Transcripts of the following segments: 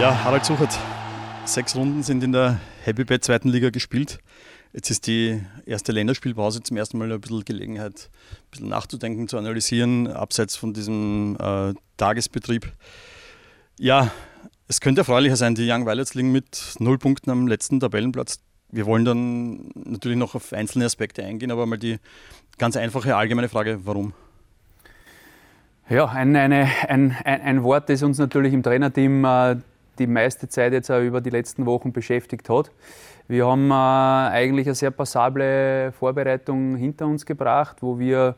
Ja, Harald Suchert, sechs Runden sind in der Happy Bad zweiten Liga gespielt. Jetzt ist die erste Länderspielpause zum ersten Mal ein bisschen Gelegenheit, ein bisschen nachzudenken, zu analysieren, abseits von diesem äh, Tagesbetrieb. Ja, es könnte erfreulicher sein, die Young Violets liegen mit null Punkten am letzten Tabellenplatz. Wir wollen dann natürlich noch auf einzelne Aspekte eingehen, aber mal die ganz einfache allgemeine Frage, warum? Ja, ein, eine, ein, ein, Wort, das uns natürlich im Trainerteam äh, die meiste Zeit jetzt auch über die letzten Wochen beschäftigt hat. Wir haben äh, eigentlich eine sehr passable Vorbereitung hinter uns gebracht, wo wir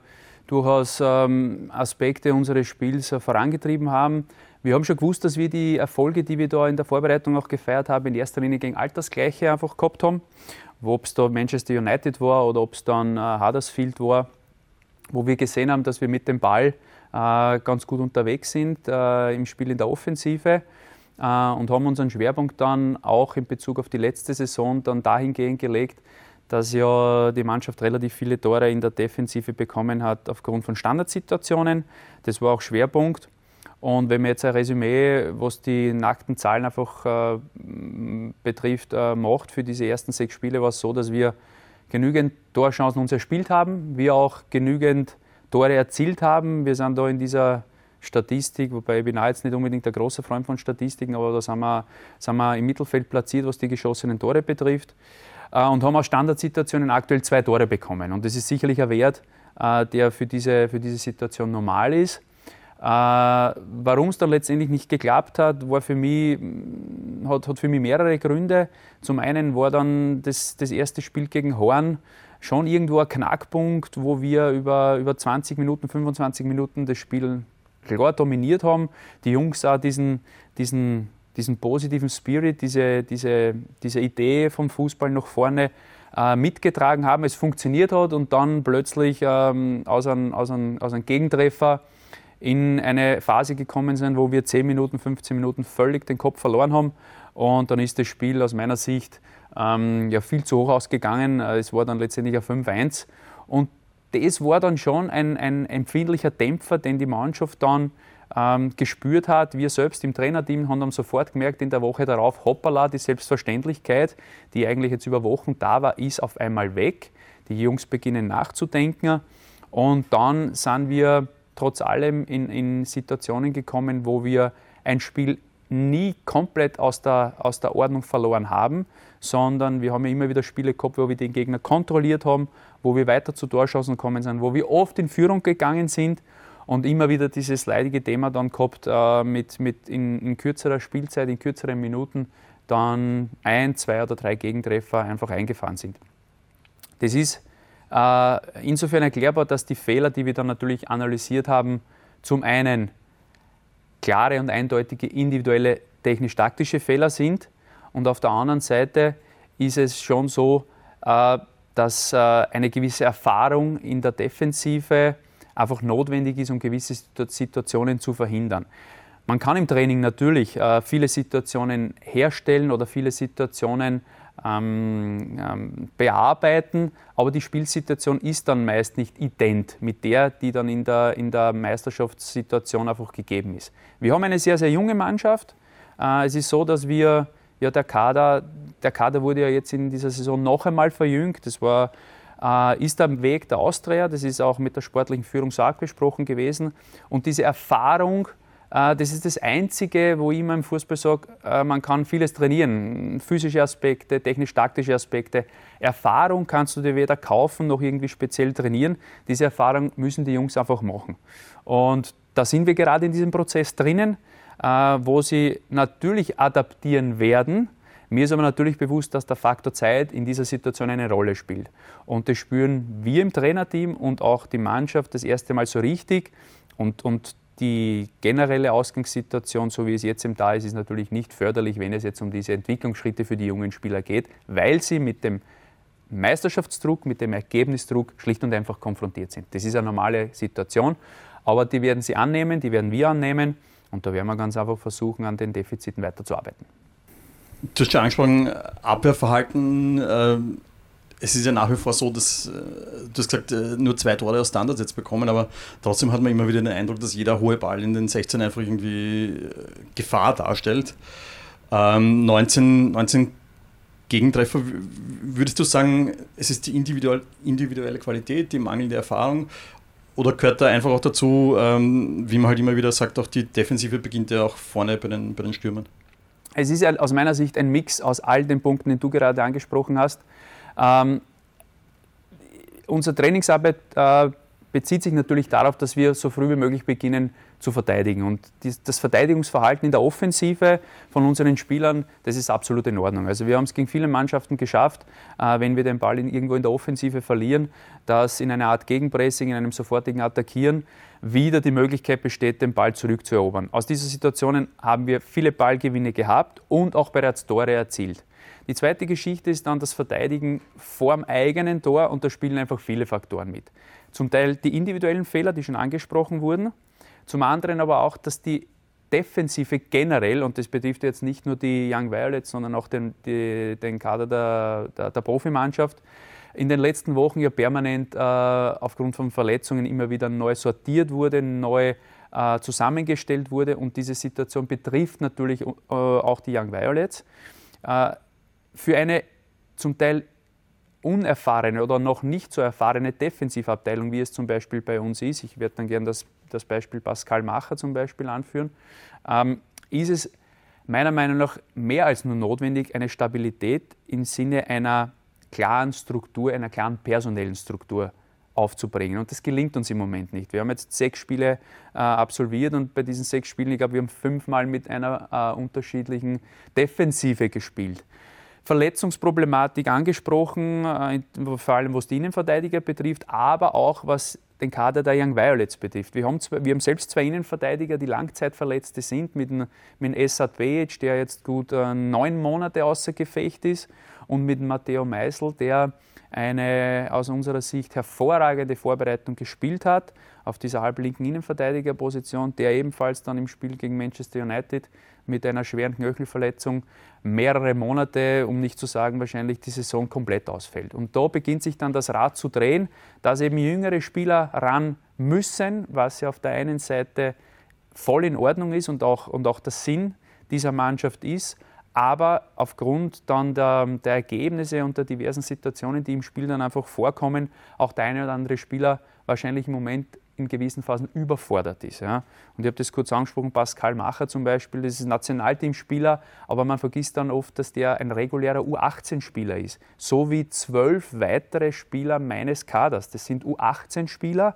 durchaus ähm, Aspekte unseres Spiels vorangetrieben haben. Wir haben schon gewusst, dass wir die Erfolge, die wir da in der Vorbereitung auch gefeiert haben, in erster Linie gegen Altersgleiche einfach gehabt haben. Ob es da Manchester United war oder ob es dann äh, Huddersfield war, wo wir gesehen haben, dass wir mit dem Ball äh, ganz gut unterwegs sind im Spiel in der Offensive und haben unseren Schwerpunkt dann auch in Bezug auf die letzte Saison dann dahingehend gelegt, dass ja die Mannschaft relativ viele Tore in der Defensive bekommen hat aufgrund von Standardsituationen. Das war auch Schwerpunkt. Und wenn man jetzt ein Resümee, was die nackten Zahlen einfach äh, betrifft, äh, macht für diese ersten sechs Spiele, war es so, dass wir genügend Torchancen uns erspielt haben, wir auch genügend Tore erzielt haben. Wir sind da in dieser Statistik, wobei ich bin auch jetzt nicht unbedingt der große Freund von Statistiken, aber da sind wir, sind wir im Mittelfeld platziert, was die geschossenen Tore betrifft. Äh, und haben aus Standardsituationen aktuell zwei Tore bekommen. Und das ist sicherlich ein Wert, äh, der für diese, für diese Situation normal ist. Äh, Warum es dann letztendlich nicht geklappt hat, war für mich, hat, hat für mich mehrere Gründe. Zum einen war dann das, das erste Spiel gegen Horn schon irgendwo ein Knackpunkt, wo wir über, über 20 Minuten, 25 Minuten das Spiel klar dominiert haben. Die Jungs auch diesen, diesen, diesen positiven Spirit, diese, diese, diese Idee vom Fußball nach vorne äh, mitgetragen haben, es funktioniert hat und dann plötzlich ähm, aus, einem, aus, einem, aus einem Gegentreffer in eine Phase gekommen sind, wo wir 10 Minuten, 15 Minuten völlig den Kopf verloren haben. Und dann ist das Spiel aus meiner Sicht ähm, ja, viel zu hoch ausgegangen. Äh, es war dann letztendlich ein 5-1. Und das war dann schon ein, ein empfindlicher Dämpfer, den die Mannschaft dann ähm, gespürt hat. Wir selbst im Trainerteam haben dann sofort gemerkt in der Woche darauf, hoppala, die Selbstverständlichkeit, die eigentlich jetzt über Wochen da war, ist auf einmal weg. Die Jungs beginnen nachzudenken und dann sind wir trotz allem in, in Situationen gekommen, wo wir ein Spiel nie komplett aus der, aus der Ordnung verloren haben, sondern wir haben ja immer wieder Spiele gehabt, wo wir den Gegner kontrolliert haben, wo wir weiter zu Torschancen gekommen sind, wo wir oft in Führung gegangen sind und immer wieder dieses leidige Thema dann gehabt, äh, mit, mit in, in, kürzerer Spielzeit, in kürzeren Minuten dann ein, zwei oder drei Gegentreffer einfach eingefahren sind. Das ist äh, insofern erklärbar, dass die Fehler, die wir dann natürlich analysiert haben, zum einen klare und eindeutige individuelle technisch-taktische Fehler sind und auf der anderen Seite ist es schon so, äh, dass äh, eine gewisse Erfahrung in der Defensive einfach notwendig ist, um gewisse Situationen zu verhindern. Man kann im Training natürlich viele Situationen herstellen oder viele Situationen ähm, ähm, bearbeiten, aber die Spielsituation ist dann meist nicht ident mit der, die dann in der, in der Meisterschaftssituation einfach gegeben ist. Wir haben eine sehr, sehr junge Mannschaft. Äh, es ist so, dass wir, ja, der Kader, der Kader wurde ja jetzt in dieser Saison noch einmal verjüngt. Das war äh, ist am Weg der Austria, das ist auch mit der sportlichen Führung so abgesprochen gewesen. Und diese Erfahrung, das ist das Einzige, wo ich immer im Fußball sage, äh, man kann vieles trainieren. Physische Aspekte, technisch-taktische Aspekte. Erfahrung kannst du dir weder kaufen noch irgendwie speziell trainieren. Diese Erfahrung müssen die Jungs einfach machen. Und da sind wir gerade in diesem Prozess drinnen, äh, wo sie natürlich adaptieren werden. Mir ist aber natürlich bewusst, dass der Faktor Zeit in dieser Situation eine Rolle spielt. Und das spüren wir im Trainerteam und auch die Mannschaft das erste Mal so richtig. Und, und die generelle Ausgangssituation, so wie es jetzt im da ist, ist natürlich nicht förderlich, wenn es jetzt um diese Entwicklungsschritte für die jungen Spieler geht, weil sie mit dem Meisterschaftsdruck, mit dem Ergebnisdruck schlicht und einfach konfrontiert sind. Das ist eine normale Situation, aber die werden sie annehmen, die werden wir annehmen und da werden wir ganz einfach versuchen, an den Defiziten weiterzuarbeiten. Du hast schon angesprochen, Abwehrverhalten. Äh, es ist ja nach wie vor so, dass, äh, du hast gesagt, äh, nur zwei Tore aus Standards jetzt bekommen, aber trotzdem hat man immer wieder den Eindruck, dass jeder hohe Ball in den 16 einfach irgendwie äh, Gefahr darstellt. Ähm, 19, 19 Gegentreffer, würdest du sagen, es ist die individuelle Qualität, die mangelnde Erfahrung oder gehört da einfach auch dazu, ähm, wie man halt immer wieder sagt, auch die Defensive beginnt ja auch vorne bei den, bei den Stürmern? Es ist aus meiner Sicht ein Mix aus all den Punkten, die du gerade angesprochen hast. Ähm, unsere Trainingsarbeit äh, bezieht sich natürlich darauf, dass wir so früh wie möglich beginnen zu verteidigen. Und das Verteidigungsverhalten in der Offensive von unseren Spielern, das ist absolut in Ordnung. Also wir haben es gegen viele Mannschaften geschafft, äh, wenn wir den Ball irgendwo in der Offensive verlieren, dass in einer Art Gegenpressing, in einem sofortigen Attackieren wieder die Möglichkeit besteht, den Ball zurückzuerobern. Aus diesen Situationen haben wir viele Ballgewinne gehabt und auch bereits Tore erzielt. Die zweite Geschichte ist dann das Verteidigen vorm eigenen Tor und da spielen einfach viele Faktoren mit. Zum Teil die individuellen Fehler, die schon angesprochen wurden, zum anderen aber auch, dass die Defensive generell, und das betrifft jetzt nicht nur die Young Violets, sondern auch den, die, den Kader der, der, der, Profimannschaft, in den letzten Wochen ja permanent äh, aufgrund von Verletzungen immer wieder neu sortiert wurde, neu äh, zusammengestellt wurde. Und diese Situation betrifft natürlich äh, auch die Young Violets. Für eine zum Teil unerfahrene oder noch nicht so erfahrene Defensivabteilung, wie es zum Beispiel bei uns ist, ich werde dann gerne das, das Beispiel Pascal Macher zum Beispiel anführen, ähm, ist es meiner Meinung nach mehr als nur notwendig, eine Stabilität im Sinne einer klaren Struktur, einer klaren personellen Struktur aufzubringen. Und das gelingt uns im Moment nicht. Wir haben jetzt sechs Spiele äh, absolviert und bei diesen sechs Spielen, ich glaube, wir haben fünfmal mit einer äh, unterschiedlichen Defensive gespielt. Verletzungsproblematik angesprochen, äh, vor allem was die Innenverteidiger betrifft, aber auch was den Kader der Young Violets betrifft. Wir haben, zwei, wir haben selbst zwei Innenverteidiger, die Langzeitverletzte sind, mit, mit Esat Bejic, der jetzt gut äh, neun Monate außer Gefecht ist, und mit Matteo Meisel, der eine aus unserer Sicht hervorragende Vorbereitung gespielt hat auf dieser halblinken Innenverteidigerposition, der ebenfalls dann im Spiel gegen Manchester United mit einer schweren Knöchelverletzung mehrere Monate, um nicht zu sagen wahrscheinlich die Saison komplett ausfällt. Und da beginnt sich dann das Rad zu drehen, dass eben jüngere Spieler ran müssen, was ja auf der einen Seite voll in Ordnung ist und auch, und auch der Sinn dieser Mannschaft ist, aber aufgrund dann der, der, Ergebnisse und der diversen Situationen, die im Spiel dann einfach vorkommen, auch der eine oder andere Spieler wahrscheinlich im Moment in gewissen Phasen überfordert ist. Ja. Und ich habe das kurz angesprochen, Pascal Macher zum Beispiel, das ist Nationalteamspieler, aber man vergisst dann oft, dass der ein regulärer U18-Spieler ist, so wie zwölf weitere Spieler meines Kaders. Das sind U18-Spieler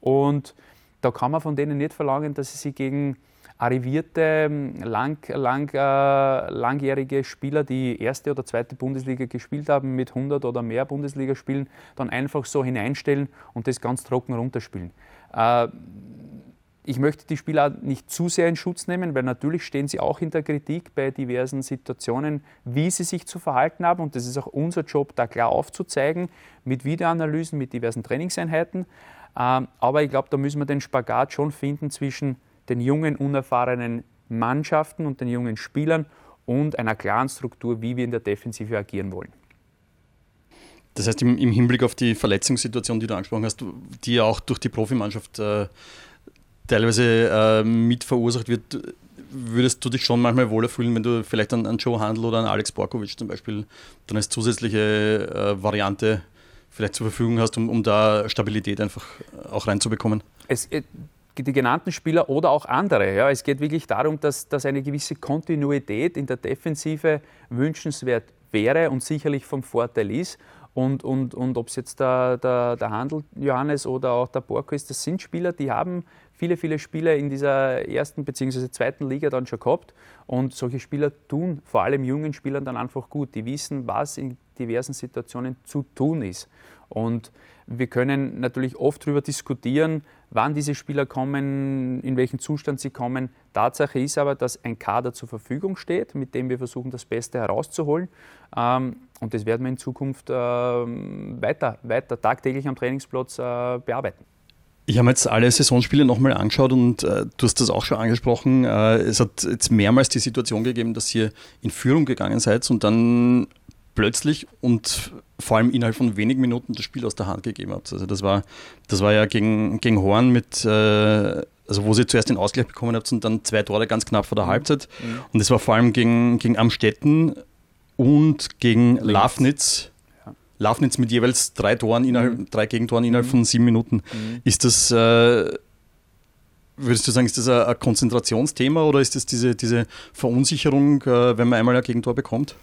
und da kann man von denen nicht verlangen, dass sie sich gegen arrivierte, lang, lang, äh, langjährige Spieler, die erste oder zweite Bundesliga gespielt haben, mit 100 oder mehr Bundesligaspielen, dann einfach so hineinstellen und das ganz trocken runterspielen. Äh, ich möchte die Spieler nicht zu sehr in Schutz nehmen, weil natürlich stehen sie auch in der Kritik bei diversen Situationen, wie sie sich zu verhalten haben. Und das ist auch unser Job, da klar aufzuzeigen, mit Videoanalysen, mit diversen Trainingseinheiten. Ähm, aber ich glaube, da müssen wir den Spagat schon finden zwischen den jungen, unerfahrenen Mannschaften und den jungen Spielern und einer klaren Struktur, wie wir in der Defensive agieren wollen. Das heißt, im, im, Hinblick auf die Verletzungssituation, die du angesprochen hast, die ja auch durch die Profimannschaft äh, teilweise äh, mit verursacht wird, würdest du dich schon manchmal wohler fühlen, wenn du vielleicht an, an Joe Handel oder an Alex Borkovic zum Beispiel dann als zusätzliche äh, Variante vielleicht zur Verfügung hast, um, um da Stabilität einfach auch reinzubekommen? Es, äh, die genannten Spieler oder auch andere. Ja. Es geht wirklich darum, dass, dass eine gewisse Kontinuität in der Defensive wünschenswert wäre und sicherlich vom Vorteil ist. Und, und, und ob es jetzt der, der, der Handel Johannes oder auch der Borko ist, das sind Spieler, die haben viele, viele Spieler in dieser ersten bzw. zweiten Liga dann schon gehabt. Und solche Spieler tun vor allem jungen Spielern dann einfach gut. Die wissen, was in diversen Situationen zu tun ist. Und wir können natürlich oft darüber diskutieren, wann diese Spieler kommen, in welchem Zustand sie kommen. Tatsache ist aber, dass ein Kader zur Verfügung steht, mit dem wir versuchen, das Beste herauszuholen. Ähm, und das werden wir in Zukunft ähm, weiter, weiter tagtäglich am Trainingsplatz äh, bearbeiten. Ich habe jetzt alle Saisonspiele nochmal angeschaut und äh, du hast das auch schon angesprochen. Äh, es hat jetzt mehrmals die Situation gegeben, dass ihr in Führung gegangen seid und dann plötzlich und vor allem innerhalb von wenigen Minuten das Spiel aus der Hand gegeben habt. Also das war, das war ja gegen, gegen Horn mit äh, also wo sie zuerst den Ausgleich bekommen habt und dann zwei Tore ganz knapp vor der mhm. Halbzeit. Mhm. Und das war vor allem gegen, gegen Amstetten und gegen Linz. Lafnitz. Ja. Lafnitz mit jeweils drei Toren innerhalb, mhm. drei Gegentoren innerhalb mhm. von sieben Minuten. Mhm. Ist das, äh, würdest du sagen, ist das ein, ein, Konzentrationsthema oder ist das diese, diese Verunsicherung, äh, wenn man einmal ein Gegentor bekommt?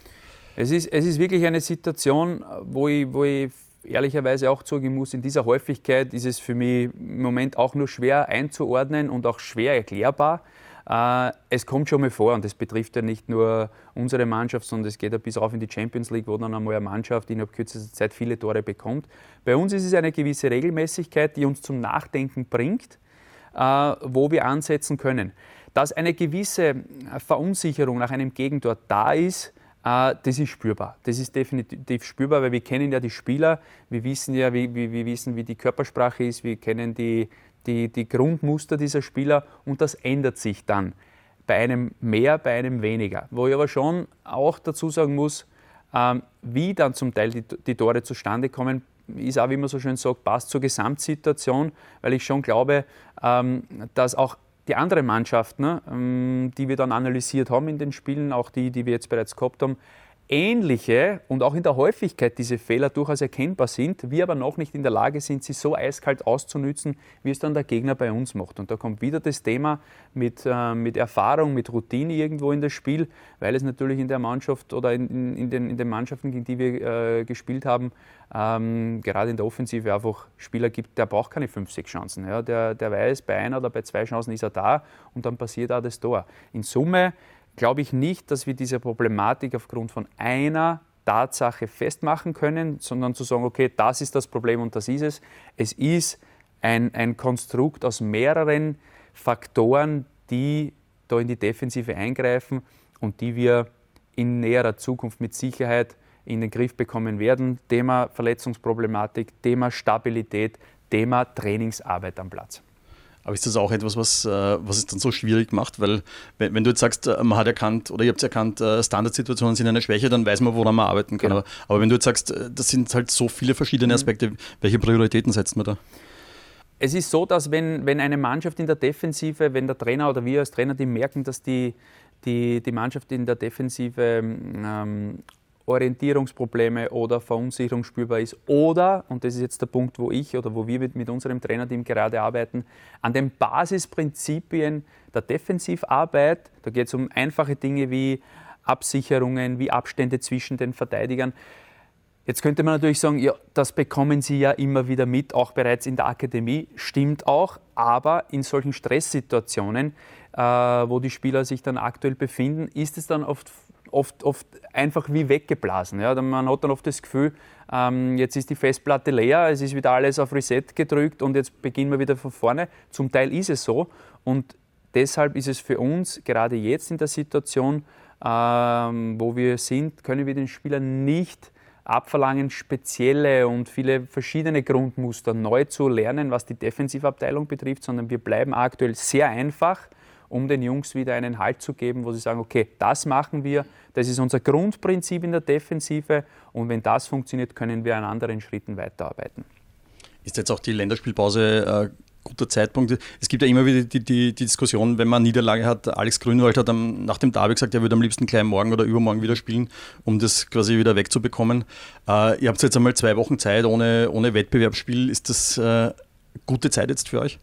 Es ist, es ist wirklich eine Situation, wo ich, wo ich ehrlicherweise auch zugeben muss, in dieser Häufigkeit ist es für mich im Moment auch nur schwer einzuordnen und auch schwer erklärbar. Äh, es kommt schon mal vor und das betrifft ja nicht nur unsere Mannschaft, sondern es geht ja bis auf in die Champions League, wo dann einmal eine Mannschaft innerhalb kürzester Zeit viele Tore bekommt. Bei uns ist es eine gewisse Regelmäßigkeit, die uns zum Nachdenken bringt, äh, wo wir ansetzen können. Dass eine gewisse Verunsicherung nach einem Gegentor da ist, das ist spürbar. Das ist definitiv spürbar, weil wir kennen ja die Spieler, wir wissen ja, wie, wie, wir wissen, wie die Körpersprache ist, wir kennen die, die, die Grundmuster dieser Spieler und das ändert sich dann. Bei einem mehr, bei einem weniger. Wo ich aber schon auch dazu sagen muss, ähm, wie dann zum Teil die, die Tore zustande kommen, ist auch, wie man so schön sagt, passt zur Gesamtsituation, weil ich schon glaube, ähm, dass auch die anderen Mannschaften, ne, ähm, die wir dann analysiert haben in den Spielen, auch die, die wir jetzt bereits gehabt haben, ähnliche und auch in der Häufigkeit diese Fehler durchaus erkennbar sind, wir aber noch nicht in der Lage sind, sie so eiskalt auszunützen, wie es dann der Gegner bei uns macht. Und da kommt wieder das Thema mit, äh, mit Erfahrung, mit Routine irgendwo in das Spiel, weil es natürlich in der Mannschaft oder in, in, den, in den Mannschaften, gegen die wir äh, gespielt haben, ähm, gerade in der Offensive einfach Spieler gibt, der braucht keine fünf, sechs Chancen. Ja, der, der weiß, bei einer oder bei zwei Chancen ist er da und dann passiert auch das Tor. In Summe glaube ich nicht, dass wir diese Problematik aufgrund von einer Tatsache festmachen können, sondern zu sagen, okay, das ist das Problem und das ist es. Es ist ein, ein Konstrukt aus mehreren Faktoren, die da in die Defensive eingreifen und die wir in näherer Zukunft mit Sicherheit in den Griff bekommen werden. Thema Verletzungsproblematik, Thema Stabilität, Thema Trainingsarbeit am Platz. Aber ist das auch etwas, was, äh, was es dann so schwierig macht? Weil, wenn, wenn du jetzt sagst, äh, man hat erkannt oder ihr habt erkannt, äh, Standardsituationen sind eine Schwäche, dann weiß man, woran man arbeiten kann. Genau. Aber, aber, wenn du jetzt sagst, das sind halt so viele verschiedene mhm. Aspekte, welche Prioritäten setzt man da? Es ist so, dass wenn, wenn eine Mannschaft in der Defensive, wenn der Trainer oder wir als Trainer die merken, dass die, die, die Mannschaft in der Defensive ähm, Orientierungsprobleme oder Verunsicherung spürbar ist. Oder, und das ist jetzt der Punkt, wo ich oder wo wir mit, mit unserem Trainerteam gerade arbeiten, an den Basisprinzipien der Defensivarbeit. Da geht es um einfache Dinge wie Absicherungen, wie Abstände zwischen den Verteidigern. Jetzt könnte man natürlich sagen, ja, das bekommen Sie ja immer wieder mit, auch bereits in der Akademie. Stimmt auch, aber in solchen Stresssituationen, äh, wo die Spieler sich dann aktuell befinden, ist es dann oft oft, oft einfach wie weggeblasen. Ja. Man hat dann oft das Gefühl, ähm, jetzt ist die Festplatte leer, es ist wieder alles auf Reset gedrückt und jetzt beginnen wir wieder von vorne. Zum Teil ist es so und deshalb ist es für uns gerade jetzt in der Situation, ähm, wo wir sind, können wir den Spielern nicht abverlangen, spezielle und viele verschiedene Grundmuster neu zu lernen, was die Defensivabteilung betrifft, sondern wir bleiben aktuell sehr einfach um den Jungs wieder einen Halt zu geben, wo sie sagen, okay, das machen wir, das ist unser Grundprinzip in der Defensive und wenn das funktioniert, können wir an anderen Schritten weiterarbeiten. Ist jetzt auch die Länderspielpause äh, guter Zeitpunkt? Es gibt ja immer wieder die, die, die, Diskussion, wenn man Niederlage hat, Alex Grünwald hat am, nach dem Derby gesagt, er würde am liebsten gleich morgen oder übermorgen wieder spielen, um das quasi wieder wegzubekommen. Äh, ihr habt jetzt einmal zwei Wochen Zeit ohne, ohne Wettbewerbsspiel. Ist das äh, gute Zeit jetzt für euch?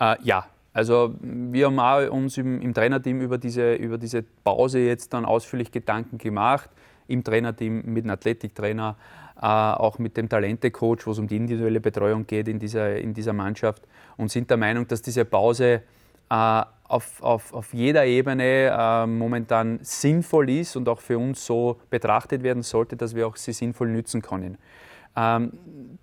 Äh, ja, also wir haben auch uns im, im, Trainerteam über diese, über diese Pause jetzt dann ausführlich Gedanken gemacht, im Trainerteam mit dem Athletiktrainer, äh, auch mit dem Talente-Coach, wo es um die individuelle Betreuung geht in dieser, in dieser Mannschaft und sind der Meinung, dass diese Pause äh, auf, auf, auf jeder Ebene äh, momentan sinnvoll ist und auch für uns so betrachtet werden sollte, dass wir auch sie sinnvoll nützen können. Ähm,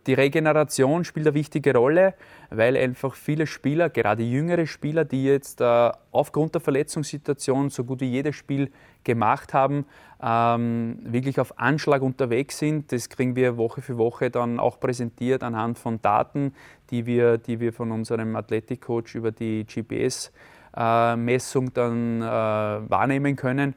die Regeneration spielt eine wichtige Rolle, weil einfach viele Spieler, gerade jüngere Spieler, die jetzt äh, aufgrund der Verletzungssituation so gut wie jedes Spiel gemacht haben, ähm, wirklich auf Anschlag unterwegs sind. Das kriegen wir Woche für Woche dann auch präsentiert anhand von Daten, die wir, die wir von unserem Athletikcoach über die GPS-Messung äh, dann äh, wahrnehmen können.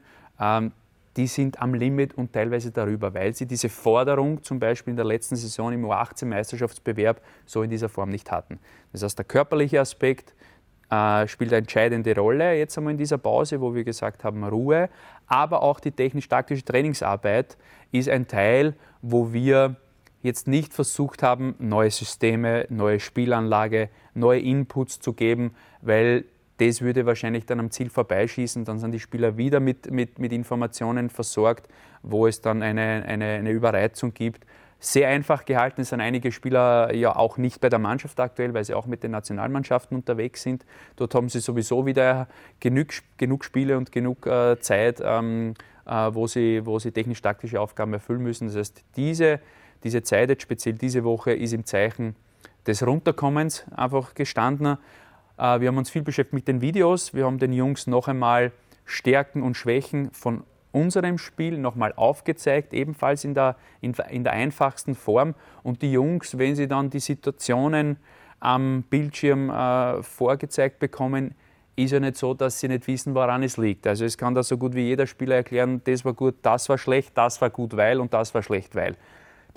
Die sind am Limit und teilweise darüber, weil sie diese Forderung zum Beispiel in der letzten Saison im U18-Meisterschaftsbewerb so in dieser Form nicht hatten. Das heißt, der körperliche Aspekt, äh, spielt eine entscheidende Rolle jetzt einmal in dieser Pause, wo wir gesagt haben Ruhe, aber auch die technisch-taktische Trainingsarbeit ist ein Teil, wo wir jetzt nicht versucht haben, neue Systeme, neue Spielanlage, neue Inputs zu geben, weil das würde wahrscheinlich dann am Ziel vorbeischießen. Dann sind die Spieler wieder mit, mit, mit Informationen versorgt, wo es dann eine, eine, eine Überreizung gibt sehr einfach gehalten. Sind einige Spieler ja auch nicht bei der Mannschaft aktuell, weil sie auch mit den Nationalmannschaften unterwegs sind. Dort haben sie sowieso wieder genug, genug Spiele und genug äh, Zeit, ähm, äh, wo, sie, wo sie technisch-taktische Aufgaben erfüllen müssen. Das heißt, diese, diese Zeit, jetzt speziell diese Woche, ist im Zeichen des Runterkommens einfach gestanden. Äh, wir haben uns viel beschäftigt mit den Videos. Wir haben den Jungs noch einmal Stärken und Schwächen von unserem Spiel nochmal aufgezeigt, ebenfalls in der, in, in, der einfachsten Form. Und die Jungs, wenn sie dann die Situationen am Bildschirm äh, vorgezeigt bekommen, ist ja nicht so, dass sie nicht wissen, woran es liegt. Also es kann da so gut wie jeder Spieler erklären, das war gut, das war schlecht, das war gut, weil und das war schlecht, weil.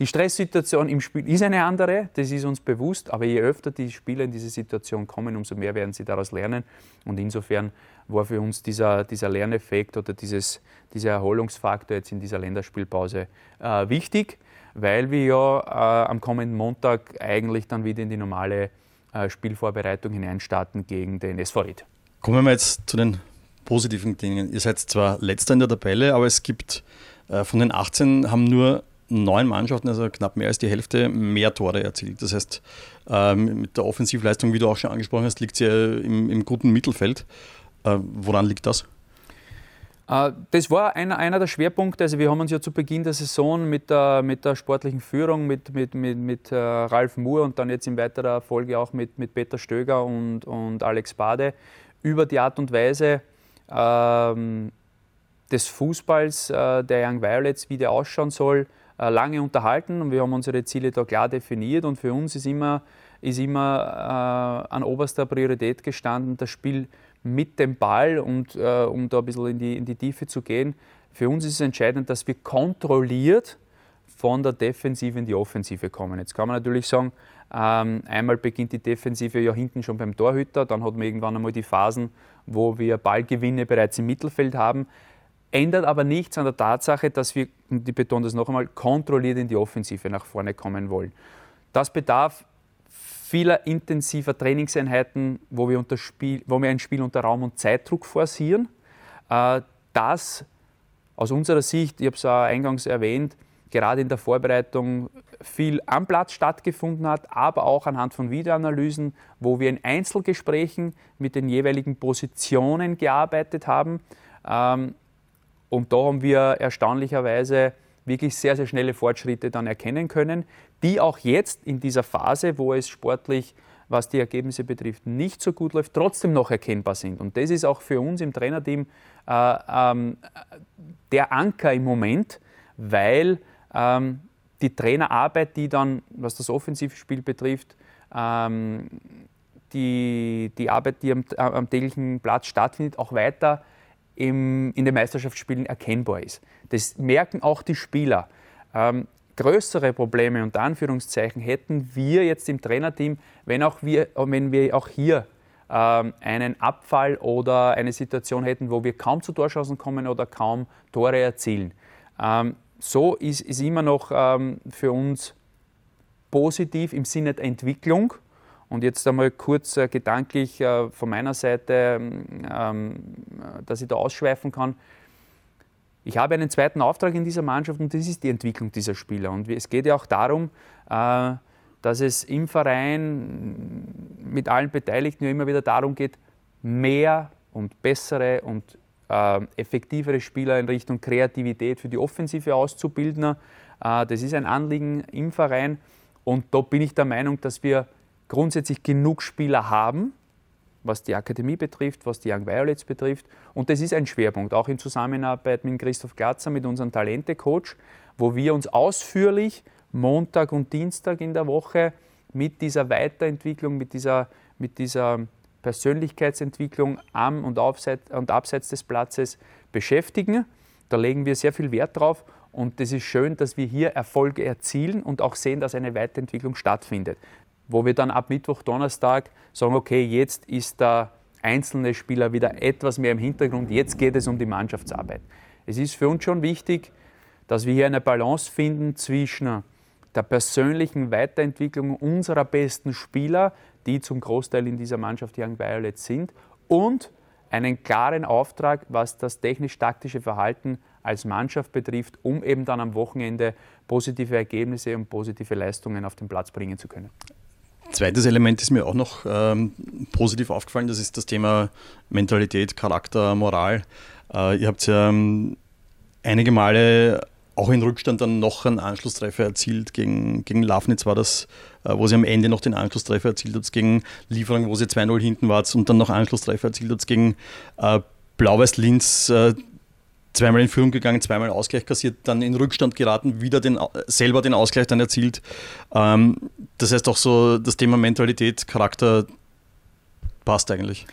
Die Stresssituation im Spiel ist eine andere, das ist uns bewusst, aber je öfter die Spieler in diese Situation kommen, umso mehr werden sie daraus lernen. Und insofern war für uns dieser, dieser Lerneffekt oder dieses, dieser Erholungsfaktor jetzt in dieser Länderspielpause äh, wichtig, weil wir ja äh, am kommenden Montag eigentlich dann wieder in die normale äh, Spielvorbereitung hineinstarten gegen den SV Ried. Kommen wir jetzt zu den positiven Dingen. Ihr seid zwar letzter in der Tabelle, aber es gibt äh, von den 18 haben nur neun Mannschaften, also knapp mehr als die Hälfte, mehr Tore erzielt. Das heißt, ähm, mit der Offensivleistung, wie du auch schon angesprochen hast, liegt sie im, im guten Mittelfeld. Äh, woran liegt das? Äh, das war einer, einer der Schwerpunkte. Also wir haben uns ja zu Beginn der Saison mit der, mit der sportlichen Führung, mit, mit, mit, mit äh, Ralf Moore und dann jetzt in weiterer Folge auch mit, mit Peter Stöger und, und Alex Bade über die Art und Weise ähm, des Fußballs äh, der Young Violets, wie der ausschauen soll, lange unterhalten und wir haben unsere Ziele da klar definiert und für uns ist immer, ist immer äh, an oberster Priorität gestanden, das Spiel mit dem Ball und äh, um da ein bisschen in die, in die Tiefe zu gehen. Für uns ist es entscheidend, dass wir kontrolliert von der Defensive in die Offensive kommen. Jetzt kann man natürlich sagen, ähm, einmal beginnt die Defensive ja hinten schon beim Torhüter, dann hat man irgendwann einmal die Phasen, wo wir Ballgewinne bereits im Mittelfeld haben. Ändert aber nichts an der Tatsache, dass wir, und ich betone das noch einmal, kontrolliert in die Offensive nach vorne kommen wollen. Das bedarf vieler intensiver Trainingseinheiten, wo wir, Spiel, wo wir ein Spiel unter Raum- und Zeitdruck forcieren. Äh, das aus unserer Sicht, ich habe es auch eingangs erwähnt, gerade in der Vorbereitung viel am Platz stattgefunden hat, aber auch anhand von Videoanalysen, wo wir in Einzelgesprächen mit den jeweiligen Positionen gearbeitet haben. Ähm, und da haben wir erstaunlicherweise wirklich sehr, sehr schnelle Fortschritte dann erkennen können, die auch jetzt in dieser Phase, wo es sportlich, was die Ergebnisse betrifft, nicht so gut läuft, trotzdem noch erkennbar sind. Und das ist auch für uns im Trainerteam äh, ähm, der Anker im Moment, weil ähm, die Trainerarbeit, die dann, was das Offensivspiel betrifft, ähm, die, die Arbeit, die am, am täglichen Platz stattfindet, auch weiter im, in den Meisterschaftsspielen erkennbar ist. Das merken auch die Spieler. Ähm, größere Probleme unter Anführungszeichen hätten wir jetzt im Trainerteam, wenn, auch wir, wenn wir auch hier ähm, einen Abfall oder eine Situation hätten, wo wir kaum zu Torschancen kommen oder kaum Tore erzielen. Ähm, so ist, ist immer noch ähm, für uns positiv im Sinne der Entwicklung und jetzt einmal kurz äh, gedanklich äh, von meiner Seite, ähm, ähm, dass ich da ausschweifen kann. Ich habe einen zweiten Auftrag in dieser Mannschaft und das ist die Entwicklung dieser Spieler. Und es geht ja auch darum, äh, dass es im Verein mit allen Beteiligten ja immer wieder darum geht, mehr und bessere und äh, effektivere Spieler in Richtung Kreativität für die Offensive auszubilden. Äh, das ist ein Anliegen im Verein und da bin ich der Meinung, dass wir grundsätzlich genug Spieler haben, was die Akademie betrifft, was die Young Violets betrifft. Und das ist ein Schwerpunkt, auch in Zusammenarbeit mit Christoph Glatzer, mit unserem Talente-Coach, wo wir uns ausführlich Montag und Dienstag in der Woche mit dieser Weiterentwicklung, mit dieser, mit dieser Persönlichkeitsentwicklung am und, aufseits, und abseits des Platzes beschäftigen. Da legen wir sehr viel Wert drauf und es ist schön, dass wir hier Erfolge erzielen und auch sehen, dass eine Weiterentwicklung stattfindet wo wir dann ab Mittwoch, Donnerstag sagen, okay, jetzt ist der einzelne Spieler wieder etwas mehr im Hintergrund. Jetzt geht es um die Mannschaftsarbeit. Es ist für uns schon wichtig, dass wir hier eine Balance finden zwischen der persönlichen Weiterentwicklung unserer besten Spieler, die zum Großteil in dieser Mannschaft Young Violets sind, und einen klaren Auftrag, was das technisch-taktische Verhalten als Mannschaft betrifft, um eben dann am Wochenende positive Ergebnisse und positive Leistungen auf den Platz bringen zu können. Zweites Element ist mir auch noch ähm, positiv aufgefallen, das ist das Thema Mentalität, Charakter, Moral. Äh, ihr habt ja ähm, einige Male auch in Rückstand dann noch einen Anschlusstreffer erzielt. Gegen, gegen Lafnitz war das, äh, wo sie am Ende noch den Anschlusstreffer erzielt hat, gegen Lieferung, wo sie 2-0 hinten war und dann noch Anschlusstreffer erzielt hat, gegen äh, Blau-Weiß-Linz äh, zweimal in Führung gegangen, zweimal Ausgleich kassiert, dann in Rückstand geraten, wieder den, selber den Ausgleich dann erzielt. Ähm, das heißt auch so, das Thema Mentalität, Charakter passt eigentlich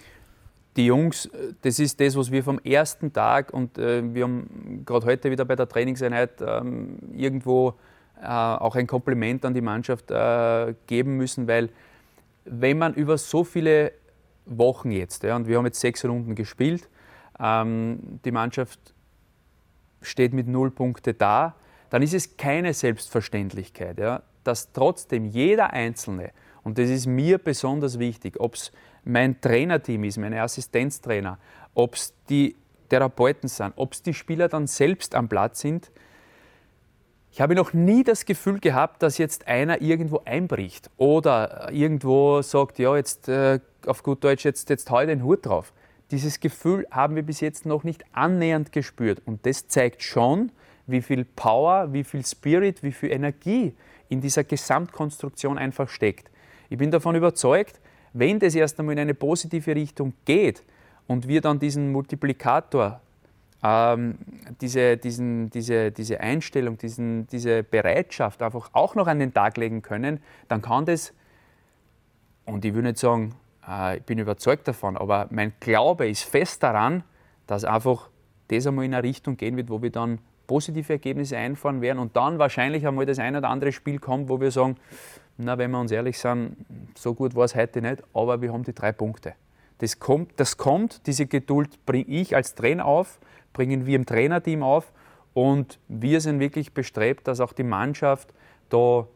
die Jungs, das ist das, was wir vom ersten Tag und äh, wir haben gerade heute wieder bei der Trainingseinheit ähm, irgendwo äh, auch ein Kompliment an die Mannschaft äh, geben müssen, weil wenn man über so viele Wochen jetzt, ja, und wir haben jetzt sechs Runden gespielt, ähm, die Mannschaft steht mit null Punkte da, dann ist es keine Selbstverständlichkeit, ja, dass trotzdem jeder Einzelne, und das ist mir besonders wichtig, ob es mein Trainerteam ist, meine Assistenztrainer, ob es die Therapeuten sind, ob es die Spieler dann selbst am Platz sind. Ich habe noch nie das Gefühl gehabt, dass jetzt einer irgendwo einbricht oder irgendwo sagt, ja, jetzt äh, auf gut Deutsch, jetzt, jetzt hau den Hut drauf. Dieses Gefühl haben wir bis jetzt noch nicht annähernd gespürt. Und das zeigt schon, wie viel Power, wie viel Spirit, wie viel Energie in dieser Gesamtkonstruktion einfach steckt. Ich bin davon überzeugt, wenn das erst einmal in eine positive Richtung geht und wir dann diesen Multiplikator, ähm, diese, diesen, diese, diese Einstellung, diesen, diese Bereitschaft einfach auch noch an den Tag legen können, dann kann das, und ich will nicht sagen, ich bin überzeugt davon, aber mein Glaube ist fest daran, dass einfach das einmal in eine Richtung gehen wird, wo wir dann positive Ergebnisse einfahren werden und dann wahrscheinlich einmal das ein oder andere Spiel kommt, wo wir sagen, na, wenn wir uns ehrlich sind, so gut war es heute nicht, aber wir haben die drei Punkte. Das kommt, das kommt diese Geduld bringe ich als Trainer auf, bringen wir im Trainerteam auf und wir sind wirklich bestrebt, dass auch die Mannschaft da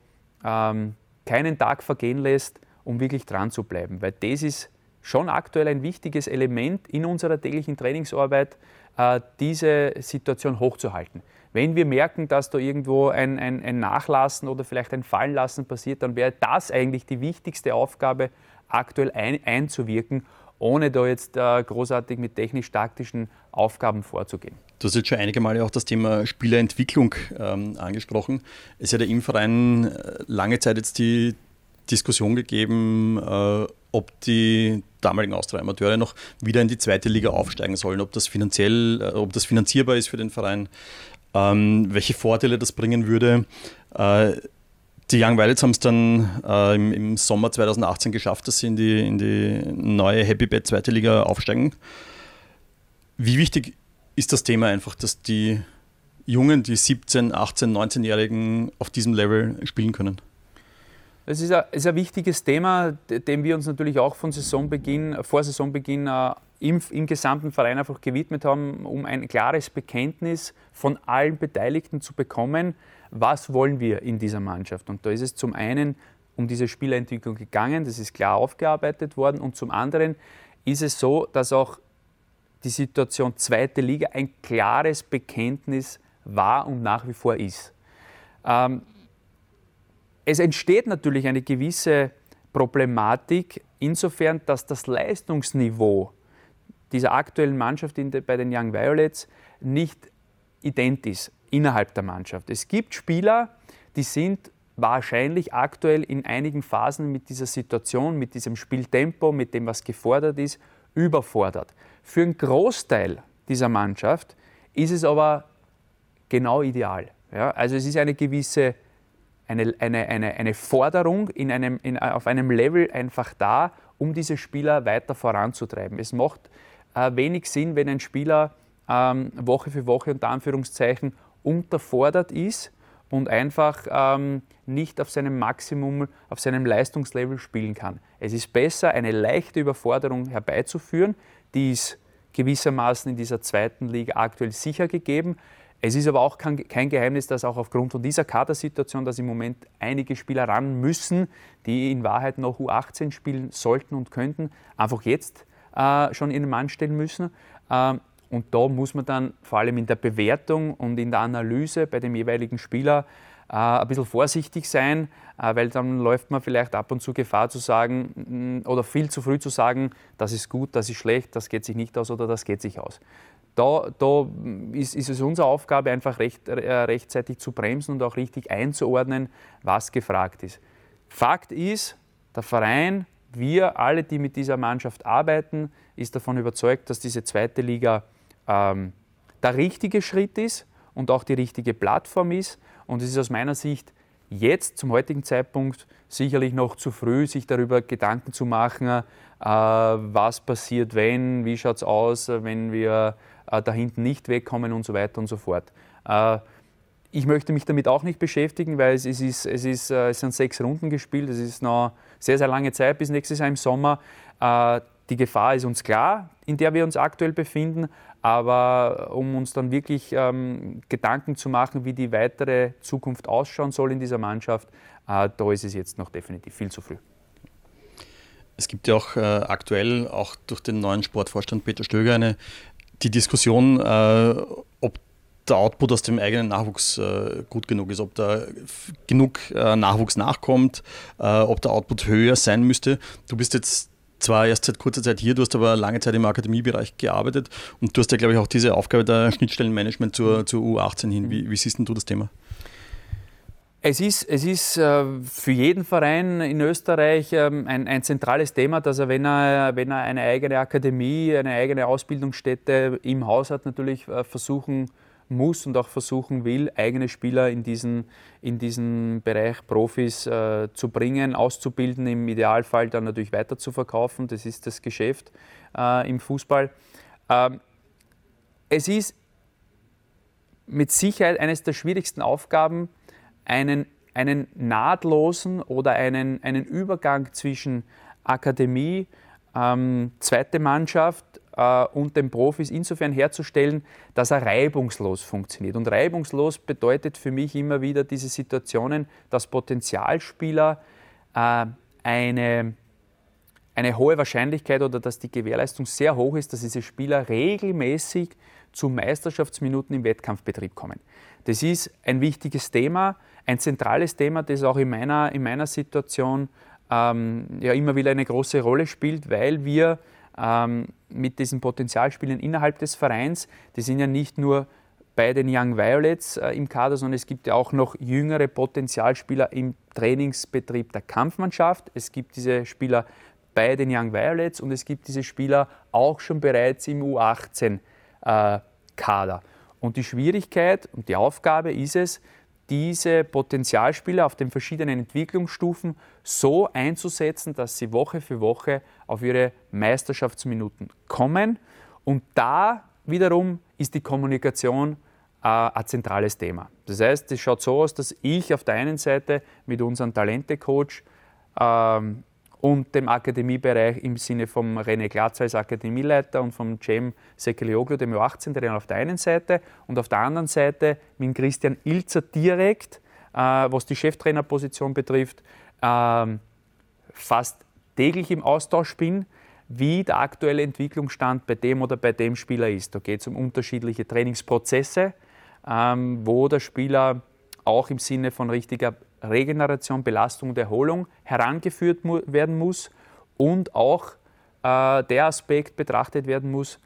ähm, keinen Tag vergehen lässt, um wirklich dran zu bleiben. Weil das ist schon aktuell ein wichtiges Element in unserer täglichen Trainingsarbeit, äh, diese Situation hochzuhalten. Wenn wir merken, dass da irgendwo ein, ein, ein Nachlassen oder vielleicht ein Fallenlassen passiert, dann wäre das eigentlich die wichtigste Aufgabe, aktuell ein, einzuwirken, ohne da jetzt äh, großartig mit technisch-taktischen Aufgaben vorzugehen. Du hast jetzt schon einige Male auch das Thema Spielerentwicklung ähm, angesprochen. Es hat ja im Verein äh, lange Zeit jetzt die Diskussion gegeben, äh, ob die damaligen Austria-Amateure noch wieder in die zweite Liga aufsteigen sollen, ob das finanziell, äh, ob das finanzierbar ist für den Verein ähm, welche Vorteile das bringen würde. Äh, die Young Violets haben es dann äh, im, im, Sommer 2018 geschafft, dass sie in die, in die neue Happy Bad zweite Liga aufsteigen. Wie wichtig ist das Thema einfach, dass die Jungen, die 17, 18, 19-Jährigen auf diesem Level spielen können? Das ist ein, ist ein, wichtiges Thema, dem wir uns natürlich auch von Saisonbeginn, vor Saisonbeginn äh, im, im, gesamten Verein einfach gewidmet haben, um ein klares Bekenntnis von allen Beteiligten zu bekommen, was wollen wir in dieser Mannschaft. Und da ist es zum einen um diese Spielerentwicklung gegangen, das ist klar aufgearbeitet worden, und zum anderen ist es so, dass auch die Situation zweite Liga ein klares Bekenntnis war und nach wie vor ist. Ähm, es entsteht natürlich eine gewisse Problematik insofern, dass das Leistungsniveau dieser aktuellen Mannschaft bei den Young Violets nicht ident ist innerhalb der Mannschaft. Es gibt Spieler, die sind wahrscheinlich aktuell in einigen Phasen mit dieser Situation, mit diesem Spieltempo, mit dem, was gefordert ist, überfordert. Für einen Großteil dieser Mannschaft ist es aber genau ideal. Ja, also es ist eine gewisse eine, eine, eine, eine Forderung in einem, in, auf einem Level einfach da, um diese Spieler weiter voranzutreiben. Es macht äh, wenig Sinn, wenn ein Spieler ähm, Woche für Woche unter Anführungszeichen unterfordert ist und einfach ähm, nicht auf seinem Maximum, auf seinem Leistungslevel spielen kann. Es ist besser, eine leichte Überforderung herbeizuführen, die ist gewissermaßen in dieser zweiten Liga aktuell sicher gegeben. Es ist aber auch kein Geheimnis, dass auch aufgrund von dieser Kadersituation, dass im Moment einige Spieler ran müssen, die in Wahrheit noch U18 spielen sollten und könnten, einfach jetzt äh, schon in den Mann stellen müssen. Ähm, und da muss man dann vor allem in der Bewertung und in der Analyse bei dem jeweiligen Spieler äh, ein bisschen vorsichtig sein, äh, weil dann läuft man vielleicht ab und zu Gefahr zu sagen mm, oder viel zu früh zu sagen, das ist gut, das ist schlecht, das geht sich nicht aus oder das geht sich aus. Da, da ist, ist, es unsere Aufgabe, einfach recht, äh, rechtzeitig zu bremsen und auch richtig einzuordnen, was gefragt ist. Fakt ist, der Verein, wir alle, die mit dieser Mannschaft arbeiten, ist davon überzeugt, dass diese zweite Liga ähm, der richtige Schritt ist und auch die richtige Plattform ist. Und es ist aus meiner Sicht jetzt zum heutigen Zeitpunkt sicherlich noch zu früh, sich darüber Gedanken zu machen, äh, was passiert, wenn, wie schaut es aus, wenn wir da hinten nicht wegkommen und so weiter und so fort. Äh, ich möchte mich damit auch nicht beschäftigen, weil es, ist, es, ist, äh, es sind sechs Runden gespielt, es ist noch sehr, sehr lange Zeit bis nächstes Jahr im Sommer. Äh, die Gefahr ist uns klar, in der wir uns aktuell befinden, aber um uns dann wirklich ähm, Gedanken zu machen, wie die weitere Zukunft ausschauen soll in dieser Mannschaft, äh, da ist es jetzt noch definitiv viel zu früh. Es gibt ja auch äh, aktuell, auch durch den neuen Sportvorstand Peter Stöger, eine, die Diskussion, äh, ob der Output aus dem eigenen Nachwuchs äh, gut genug ist, ob da genug äh, Nachwuchs nachkommt, äh, ob der Output höher sein müsste. Du bist jetzt zwar erst seit kurzer Zeit hier, du hast aber lange Zeit im Akademiebereich gearbeitet und du hast ja, glaube ich, auch diese Aufgabe der Schnittstellenmanagement zur, zur U18 hin. Wie, wie siehst du das Thema? Es ist, es ist äh, für jeden Verein in Österreich ähm, ein, ein, zentrales Thema, dass er wenn, er, wenn er eine eigene Akademie, eine eigene Ausbildungsstätte im Haus hat, natürlich äh, versuchen muss und auch versuchen will, eigene Spieler in diesen, in diesen Bereich Profis äh, zu bringen, auszubilden, im Idealfall dann natürlich weiter zu verkaufen. Das ist das Geschäft äh, im Fußball. Ähm, es ist mit Sicherheit eines der schwierigsten Aufgaben, einen, einen nahtlosen oder einen, einen Übergang zwischen Akademie, ähm, zweite Mannschaft äh, und den Profis insofern herzustellen, dass er reibungslos funktioniert. Und reibungslos bedeutet für mich immer wieder diese Situationen, dass Potenzialspieler äh, eine, eine hohe Wahrscheinlichkeit oder dass die Gewährleistung sehr hoch ist, dass diese Spieler regelmäßig zu Meisterschaftsminuten im Wettkampfbetrieb kommen. Das ist ein wichtiges Thema, ein zentrales Thema, das auch in meiner, in meiner Situation ähm, ja immer wieder eine große Rolle spielt, weil wir ähm, mit diesen Potenzialspielern innerhalb des Vereins, die sind ja nicht nur bei den Young Violets äh, im Kader, sondern es gibt ja auch noch jüngere Potenzialspieler im Trainingsbetrieb der Kampfmannschaft. Es gibt diese Spieler bei den Young Violets und es gibt diese Spieler auch schon bereits im U18-Kader. Äh, und die Schwierigkeit und die Aufgabe ist es, diese Potenzialspieler auf den verschiedenen Entwicklungsstufen so einzusetzen, dass sie Woche für Woche auf ihre Meisterschaftsminuten kommen. Und da wiederum ist die Kommunikation äh, ein zentrales Thema. Das heißt, es schaut so aus, dass ich auf der einen Seite mit unserem Talente-Coach ähm, und dem Akademiebereich im Sinne vom René Glatzer als Akademieleiter und vom Cem Sekelioglu, dem U18-Trainer auf der einen Seite und auf der anderen Seite mit Christian Ilzer direkt, äh, was die Cheftrainerposition betrifft, äh, fast täglich im Austausch bin, wie der aktuelle Entwicklungsstand bei dem oder bei dem Spieler ist. Da geht es um unterschiedliche Trainingsprozesse, ähm, wo der Spieler auch im Sinne von richtiger Regeneration, Belastung und Erholung herangeführt werden muss und auch äh, der Aspekt betrachtet werden muss,